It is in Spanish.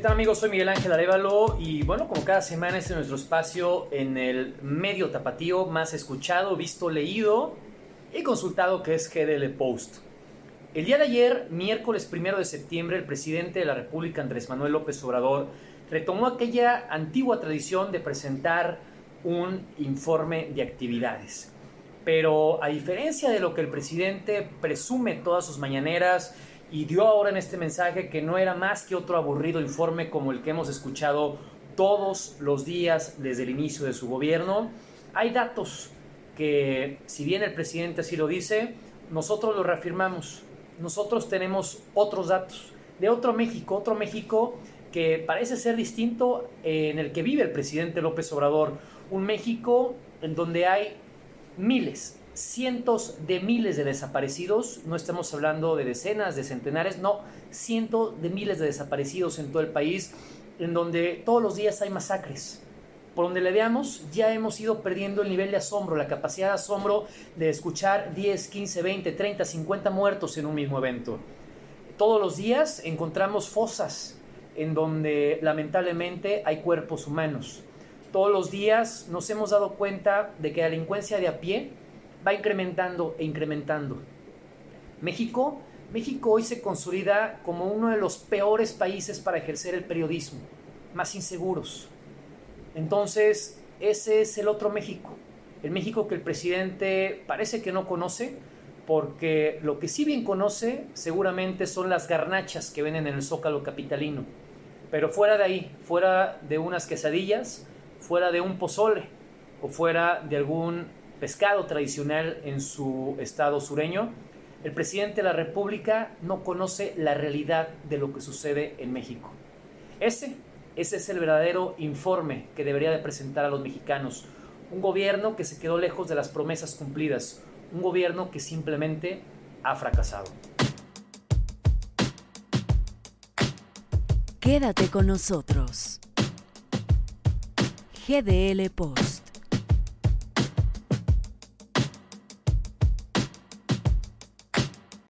tal amigos? Soy Miguel Ángel Arevalo y bueno, como cada semana este es nuestro espacio en el medio tapatío más escuchado, visto, leído y consultado que es GDL Post. El día de ayer, miércoles primero de septiembre, el presidente de la República, Andrés Manuel López Obrador, retomó aquella antigua tradición de presentar un informe de actividades. Pero a diferencia de lo que el presidente presume todas sus mañaneras y dio ahora en este mensaje que no era más que otro aburrido informe como el que hemos escuchado todos los días desde el inicio de su gobierno, hay datos que, si bien el presidente así lo dice, nosotros lo reafirmamos. Nosotros tenemos otros datos de otro México, otro México que parece ser distinto en el que vive el presidente López Obrador, un México en donde hay miles, cientos de miles de desaparecidos, no estamos hablando de decenas, de centenares, no, cientos de miles de desaparecidos en todo el país, en donde todos los días hay masacres, por donde le veamos, ya hemos ido perdiendo el nivel de asombro, la capacidad de asombro de escuchar 10, 15, 20, 30, 50 muertos en un mismo evento. Todos los días encontramos fosas en donde lamentablemente hay cuerpos humanos. Todos los días nos hemos dado cuenta de que la delincuencia de a pie va incrementando e incrementando. México, México hoy se consolida como uno de los peores países para ejercer el periodismo, más inseguros, entonces, ese es el otro México, el México que el presidente parece que no conoce, porque lo que sí bien conoce seguramente son las garnachas que ven en el zócalo capitalino. Pero fuera de ahí, fuera de unas quesadillas, fuera de un pozole o fuera de algún pescado tradicional en su estado sureño, el presidente de la República no conoce la realidad de lo que sucede en México. Ese ese es el verdadero informe que debería de presentar a los mexicanos. Un gobierno que se quedó lejos de las promesas cumplidas. Un gobierno que simplemente ha fracasado. Quédate con nosotros. GDL Post.